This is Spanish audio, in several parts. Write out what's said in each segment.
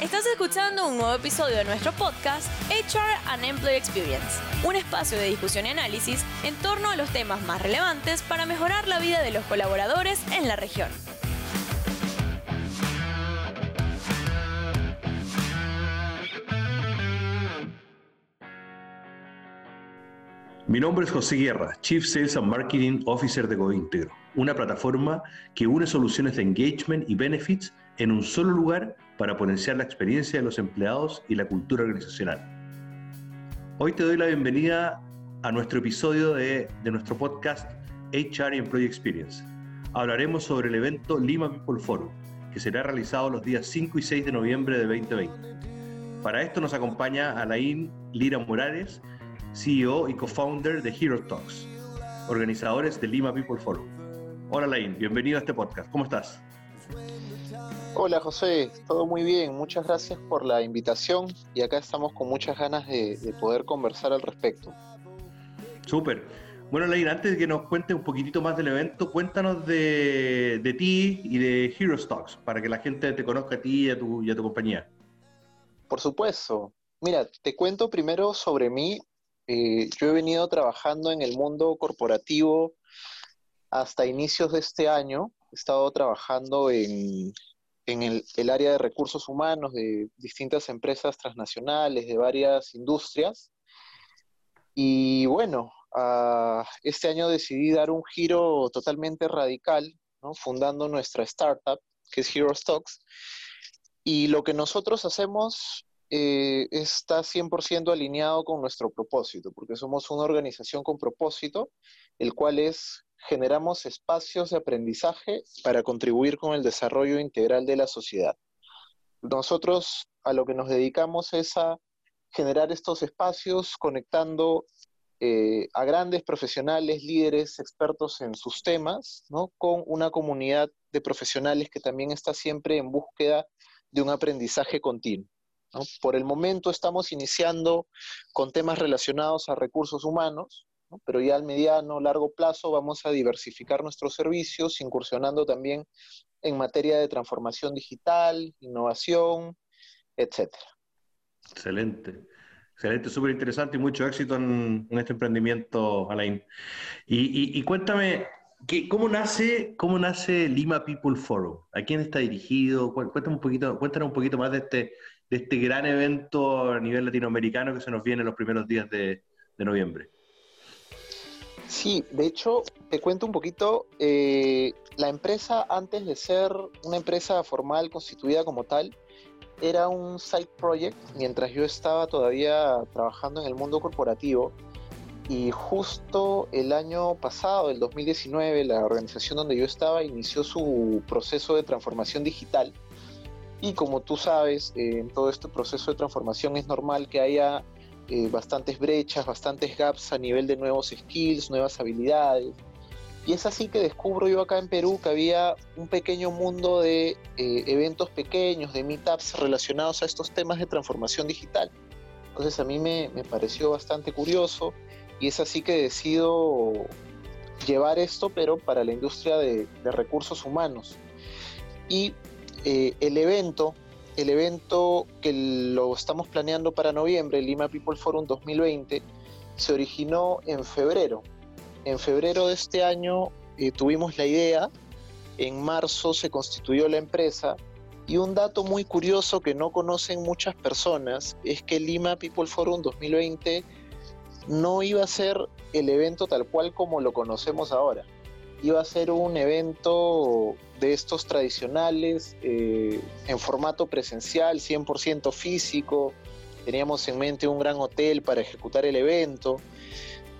Estás escuchando un nuevo episodio de nuestro podcast HR and Employee Experience, un espacio de discusión y análisis en torno a los temas más relevantes para mejorar la vida de los colaboradores en la región. Mi nombre es José Guerra, Chief Sales and Marketing Officer de GoIntegro, una plataforma que une soluciones de engagement y benefits en un solo lugar para potenciar la experiencia de los empleados y la cultura organizacional. Hoy te doy la bienvenida a nuestro episodio de, nuestro podcast HR Employee Experience. Hablaremos sobre el evento Lima People Forum, que será realizado los días 5 y 6 de noviembre de 2020. Para esto nos acompaña Alain Lira Morales, CEO y co-founder de Hero Talks, organizadores de Lima People Forum. Hola Alain, bienvenido a este podcast. ¿Cómo estás? Hola José, todo muy bien, muchas gracias por la invitación y acá estamos con muchas ganas de, poder conversar al respecto. Súper. Bueno, Leir, antes de que nos cuentes un poquitito más del evento, cuéntanos de, ti y de Hero Stocks, para que la gente te conozca a ti y a tu, y a tu compañía. Por supuesto. Mira, te cuento primero sobre mí. Eh, yo he venido trabajando en el mundo corporativo hasta inicios de este año. He estado trabajando en, en el, área de recursos humanos de distintas empresas transnacionales, de varias industrias. Y bueno, este año decidí dar un giro totalmente radical, fundando nuestra startup, que es Hero Stocks. Y lo que nosotros hacemos eh, está 100% alineado con nuestro propósito, porque somos una organización con propósito, el cual es generamos espacios de aprendizaje para contribuir con el desarrollo integral de la sociedad. Nosotros a lo que nos dedicamos es a generar estos espacios conectando eh, a grandes profesionales, líderes, expertos en sus temas, ¿no? con una comunidad de profesionales que también está siempre en búsqueda de un aprendizaje continuo. Por el momento estamos iniciando con temas relacionados a recursos humanos, pero ya al mediano, largo plazo vamos a diversificar nuestros servicios, incursionando también en materia de transformación digital, innovación, etcétera. Excelente. Excelente, súper interesante y mucho éxito en, este emprendimiento, Alain. Y, cuéntame, ¿cómo, nace, ¿cómo nace Lima People Forum? ¿A quién está dirigido? Cuéntame un poquito, cuéntanos un poquito más de este, de este gran evento a nivel latinoamericano que se nos viene en los primeros días de noviembre. Sí, de hecho, te cuento un poquito, eh, la empresa antes de ser una empresa formal constituida como tal, era un side project mientras yo estaba todavía trabajando en el mundo corporativo. Y justo el año pasado, el 2019, la organización donde yo estaba inició su proceso de transformación digital. Y como tú sabes, en todo este proceso de transformación es normal que haya eh, bastantes brechas, bastantes gaps a nivel de nuevos skills, nuevas habilidades. Y es así que descubro yo acá en Perú que había un pequeño mundo de eh, eventos pequeños, de meetups relacionados a estos temas de transformación digital. Entonces a mí me, pareció bastante curioso y es así que decido llevar esto, pero para la industria de, recursos humanos. Y eh, el evento el evento que lo estamos planeando para noviembre, Lima People Forum 2020, se originó en febrero. En febrero de este año eh, tuvimos la idea, en marzo se constituyó la empresa y un dato muy curioso que no conocen muchas personas es que Lima People Forum 2020 no iba a ser el evento tal cual como lo conocemos ahora iba a ser un evento de estos tradicionales, eh, en formato presencial, 100% físico. Teníamos en mente un gran hotel para ejecutar el evento.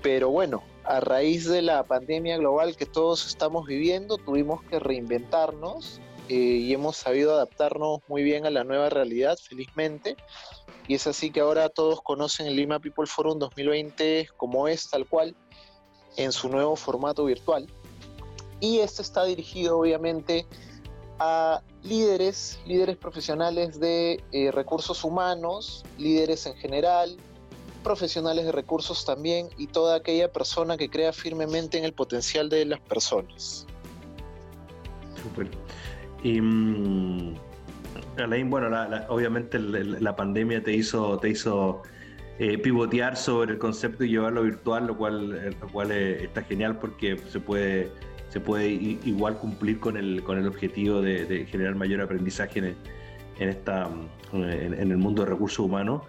Pero bueno, a raíz de la pandemia global que todos estamos viviendo, tuvimos que reinventarnos eh, y hemos sabido adaptarnos muy bien a la nueva realidad, felizmente. Y es así que ahora todos conocen el Lima People Forum 2020 como es, tal cual, en su nuevo formato virtual. Y esto está dirigido obviamente a líderes, líderes profesionales de eh, recursos humanos, líderes en general, profesionales de recursos también y toda aquella persona que crea firmemente en el potencial de las personas. Súper. Y, mm, Alain, bueno, obviamente la, pandemia te hizo, te hizo eh, pivotear sobre el concepto y llevarlo virtual, lo cual, eh, lo cual está genial porque se puede, se puede igual cumplir con el, con el objetivo de, generar mayor aprendizaje en, en esta, en, el mundo de recursos humanos.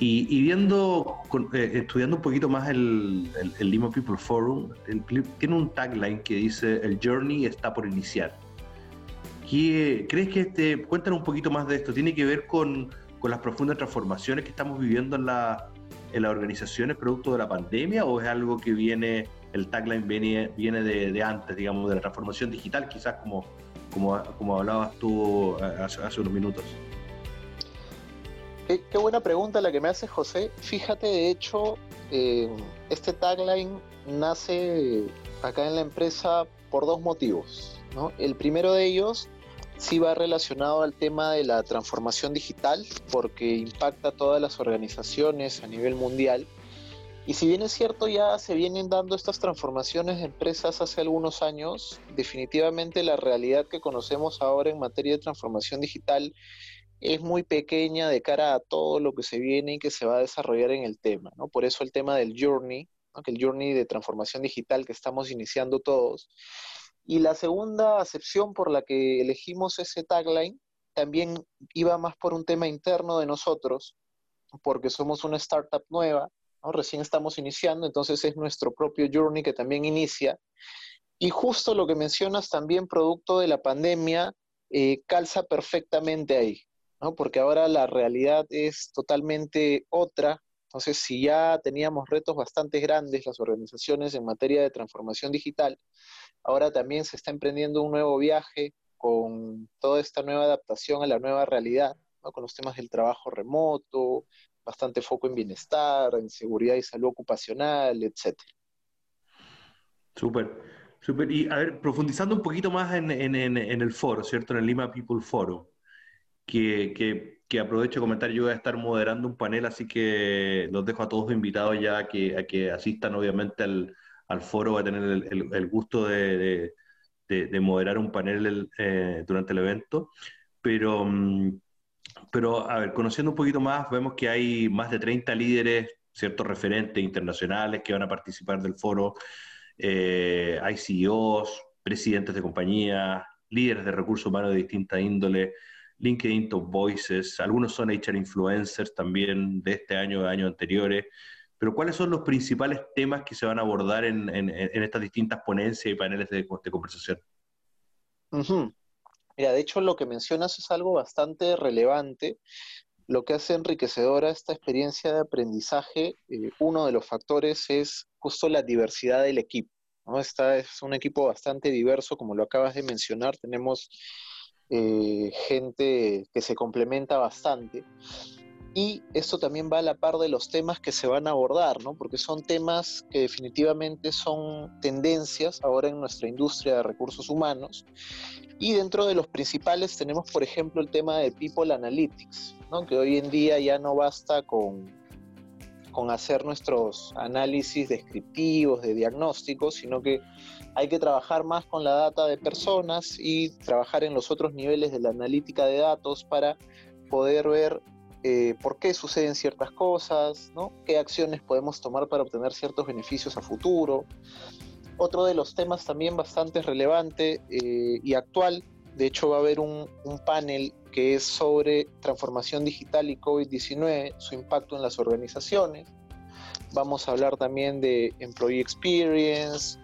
Y, viendo, estudiando un poquito más el, el, Lima People Forum, tiene un tagline que dice, el journey está por iniciar ¿Crees que este, cuéntanos un poquito más de esto? ¿Tiene que ver con, con las profundas transformaciones que estamos viviendo en, la, en las organizaciones producto de la pandemia o es algo que viene, el tagline viene, de, antes, digamos, de la transformación digital, quizás como, como, como hablabas tú eh, hace, unos minutos? Qué, buena pregunta la que me hace José. Fíjate, de hecho, eh, este tagline nace acá en la empresa por dos motivos. El primero de ellos sí va relacionado al tema de la transformación digital porque impacta a todas las organizaciones a nivel mundial. Y si bien es cierto, ya se vienen dando estas transformaciones de empresas hace algunos años, definitivamente la realidad que conocemos ahora en materia de transformación digital es muy pequeña de cara a todo lo que se viene y que se va a desarrollar en el tema. ¿no? Por eso el tema del journey, que el journey de transformación digital que estamos iniciando todos, y la segunda acepción por la que elegimos ese tagline también iba más por un tema interno de nosotros, porque somos una startup nueva, recién estamos iniciando, entonces es nuestro propio journey que también inicia. Y justo lo que mencionas también, producto de la pandemia, eh, calza perfectamente ahí, ¿no? porque ahora la realidad es totalmente otra. Entonces, si ya teníamos retos bastante grandes las organizaciones en materia de transformación digital, Ahora también se está emprendiendo un nuevo viaje con toda esta nueva adaptación a la nueva realidad, con los temas del trabajo remoto, bastante foco en bienestar, en seguridad y salud ocupacional, etc. Súper, súper. Y a ver, profundizando un poquito más en, el foro, ¿cierto? En el Lima People Forum, que, aprovecho de comentar, yo voy a estar moderando un panel, así que los dejo a todos invitados ya a que, a que asistan obviamente al, al foro va a tener el, gusto de, moderar un panel eh, durante el evento. Pero, mm, pero, a ver, conociendo un poquito más, vemos que hay más de 30 líderes, ciertos referentes internacionales que van a participar del foro. Eh, hay CEOs, presidentes de compañías, líderes de recursos humanos de distinta índole, LinkedIn Top Voices, algunos son HR influencers también de este año, de años anteriores. Pero ¿cuáles son los principales temas que se van a abordar en, estas distintas ponencias y paneles de, conversación? Mira, de hecho lo que mencionas es algo bastante relevante. Lo que hace enriquecedora esta experiencia de aprendizaje, eh, uno de los factores es justo la diversidad del equipo. ¿no? Esta es un equipo bastante diverso, como lo acabas de mencionar. Tenemos eh, gente que se complementa bastante. Y esto también va a la par de los temas que se van a abordar, ¿no? porque son temas que definitivamente son tendencias ahora en nuestra industria de recursos humanos. Y dentro de los principales tenemos, por ejemplo, el tema de People Analytics, ¿no? que hoy en día ya no basta con, con hacer nuestros análisis descriptivos, de diagnósticos, sino que hay que trabajar más con la data de personas y trabajar en los otros niveles de la analítica de datos para poder ver eh, por qué suceden ciertas cosas, qué acciones podemos tomar para obtener ciertos beneficios a futuro. Otro de los temas también bastante relevante eh, y actual, de hecho va a haber un, panel que es sobre transformación digital y COVID-19, su impacto en las organizaciones. Vamos a hablar también de employee experience,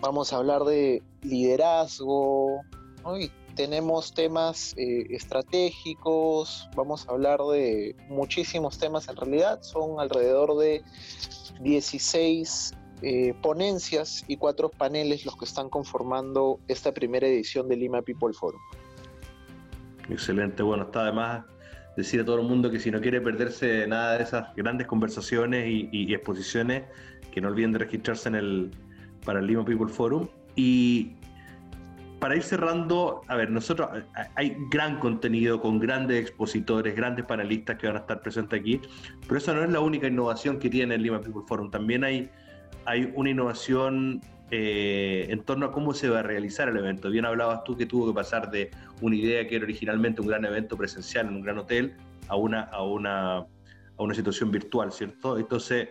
vamos a hablar de liderazgo ¿no? Tenemos temas eh, estratégicos, vamos a hablar de muchísimos temas en realidad, son alrededor de 16 eh, ponencias y cuatro paneles los que están conformando esta primera edición de Lima People Forum. Excelente, bueno, está además decir a todo el mundo que si no quiere perderse nada de esas grandes conversaciones y, exposiciones, que no olviden de registrarse en el, para el Lima People Forum. Y para ir cerrando, a ver, nosotros hay gran contenido con grandes expositores, grandes panelistas que van a estar presentes aquí, pero esa no es la única innovación que tiene el Lima People Forum. También hay, hay una innovación eh, en torno a cómo se va a realizar el evento. Bien hablabas tú que tuvo que pasar de una idea que era originalmente un gran evento presencial en un gran hotel a una, a una, a una situación virtual, ¿cierto? Entonces,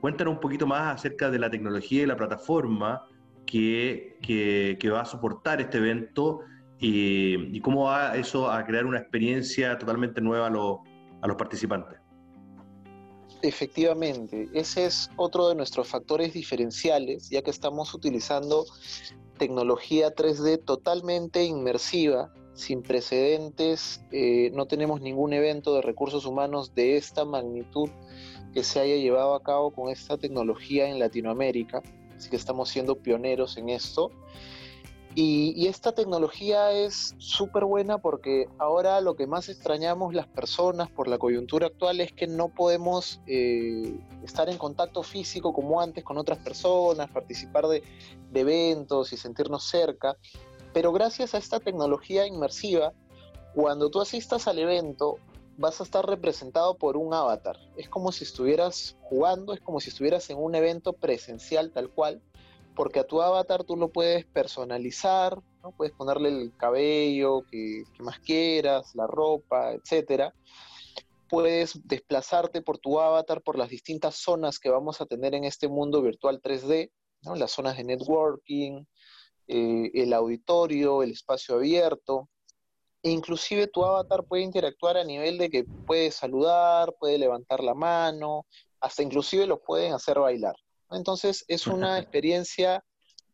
cuéntanos un poquito más acerca de la tecnología y la plataforma que, va a soportar este evento y, cómo va eso a crear una experiencia totalmente nueva a, a los participantes. Efectivamente, ese es otro de nuestros factores diferenciales, ya que estamos utilizando tecnología 3D totalmente inmersiva, sin precedentes. Eh, no tenemos ningún evento de recursos humanos de esta magnitud que se haya llevado a cabo con esta tecnología en Latinoamérica, así que estamos siendo pioneros en esto. Y, esta tecnología es súper buena porque ahora lo que más extrañamos las personas por la coyuntura actual es que no podemos eh, estar en contacto físico como antes con otras personas, participar de, de eventos y sentirnos cerca. Pero gracias a esta tecnología inmersiva, cuando tú asistas al evento, vas a estar representado por un avatar. Es como si estuvieras jugando, es como si estuvieras en un evento presencial tal cual porque a tu avatar tú lo puedes personalizar, ¿no? puedes ponerle el cabello que, más quieras, la ropa, etc. Puedes desplazarte por tu avatar por las distintas zonas que vamos a tener en este mundo virtual 3D, ¿no? las zonas de networking, eh, el auditorio, el espacio abierto. E inclusive tu avatar puede interactuar a nivel de que puede saludar, puede levantar la mano, hasta inclusive lo pueden hacer bailar. Entonces es una experiencia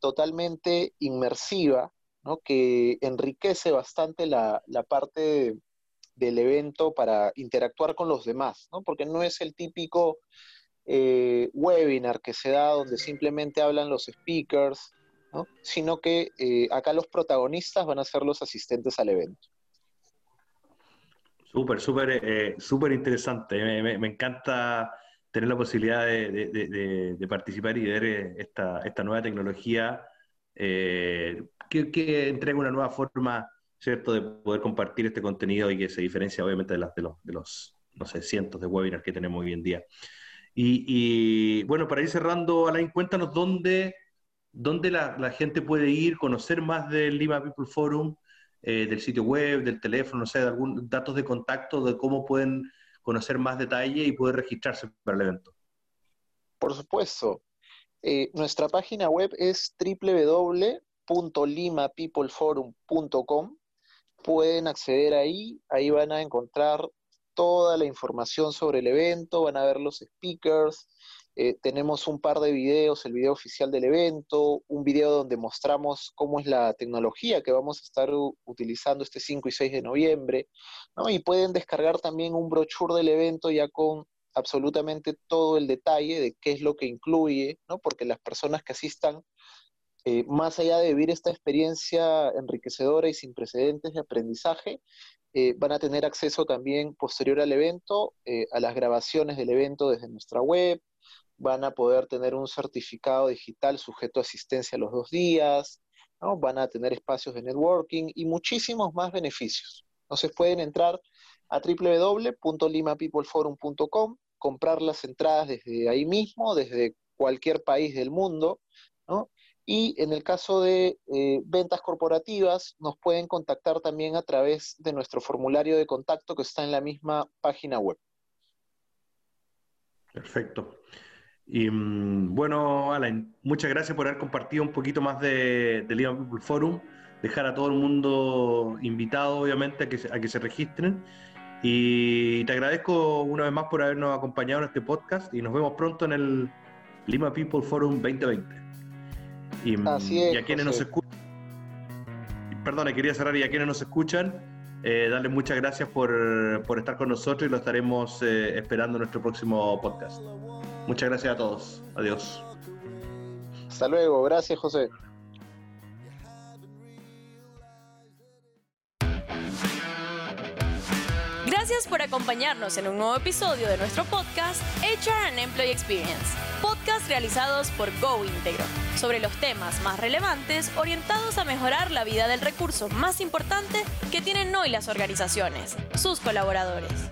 totalmente inmersiva, ¿no? que enriquece bastante la, parte del evento para interactuar con los demás, ¿no? porque no es el típico eh, webinar que se da donde simplemente hablan los speakers, ¿no? sino que eh, acá los protagonistas van a ser los asistentes al evento. Súper, súper, eh, súper interesante. me, encanta tener la posibilidad de, participar y ver eh, esta, nueva tecnología eh, que, entrega una nueva forma, ¿cierto?, de poder compartir este contenido y que se diferencia obviamente de, los, de no sé, cientos de webinars que tenemos hoy en día. Y, bueno, para ir cerrando, Alain, cuéntanos dónde, dónde la, gente puede ir, conocer más del Lima People Forum, eh, del sitio web, del teléfono, no sé, de algún datos de contacto, de cómo pueden conocer más detalle y poder registrarse para el evento. Por supuesto. Eh, nuestra página web es www.limapeopleforum.com. Pueden acceder ahí, ahí van a encontrar toda la información sobre el evento, van a ver los speakers, eh, tenemos un par de videos, el video oficial del evento, un video donde mostramos cómo es la tecnología que vamos a estar utilizando este 5 y 6 de noviembre, y pueden descargar también un brochure del evento ya con absolutamente todo el detalle de qué es lo que incluye, ¿no? porque las personas que asistan, eh, más allá de vivir esta experiencia enriquecedora y sin precedentes de aprendizaje, eh, van a tener acceso también posterior al evento a las grabaciones del evento desde nuestra web, van a poder tener un certificado digital sujeto a asistencia los dos días, ¿no? van a tener espacios de networking y muchísimos más beneficios. Entonces pueden entrar a www.limapeopleforum.com, comprar las entradas desde ahí mismo, desde cualquier país del mundo, ¿no? Y en el caso de eh, ventas corporativas, nos pueden contactar también a través de nuestro formulario de contacto que está en la misma página web. Perfecto. Y mm, bueno, Alan, muchas gracias por haber compartido un poquito más de, de Lima People Forum. Dejar a todo el mundo invitado, obviamente, a que, a que se registren. Y te agradezco una vez más por habernos acompañado en este podcast y nos vemos pronto en el Lima People Forum 2020. Y, mm, Así es, y a quienes nos escuchan, perdón, quería cerrar y a quienes nos escuchan, eh, darles muchas gracias por, por, estar con nosotros y lo estaremos eh, esperando en nuestro próximo podcast. Muchas gracias a todos. Adiós. Hasta luego. Gracias, José. Gracias por acompañarnos en un nuevo episodio de nuestro podcast HR and Employee Experience, podcast realizados por Go Integro, sobre los temas más relevantes orientados a mejorar la vida del recurso más importante que tienen hoy las organizaciones, sus colaboradores.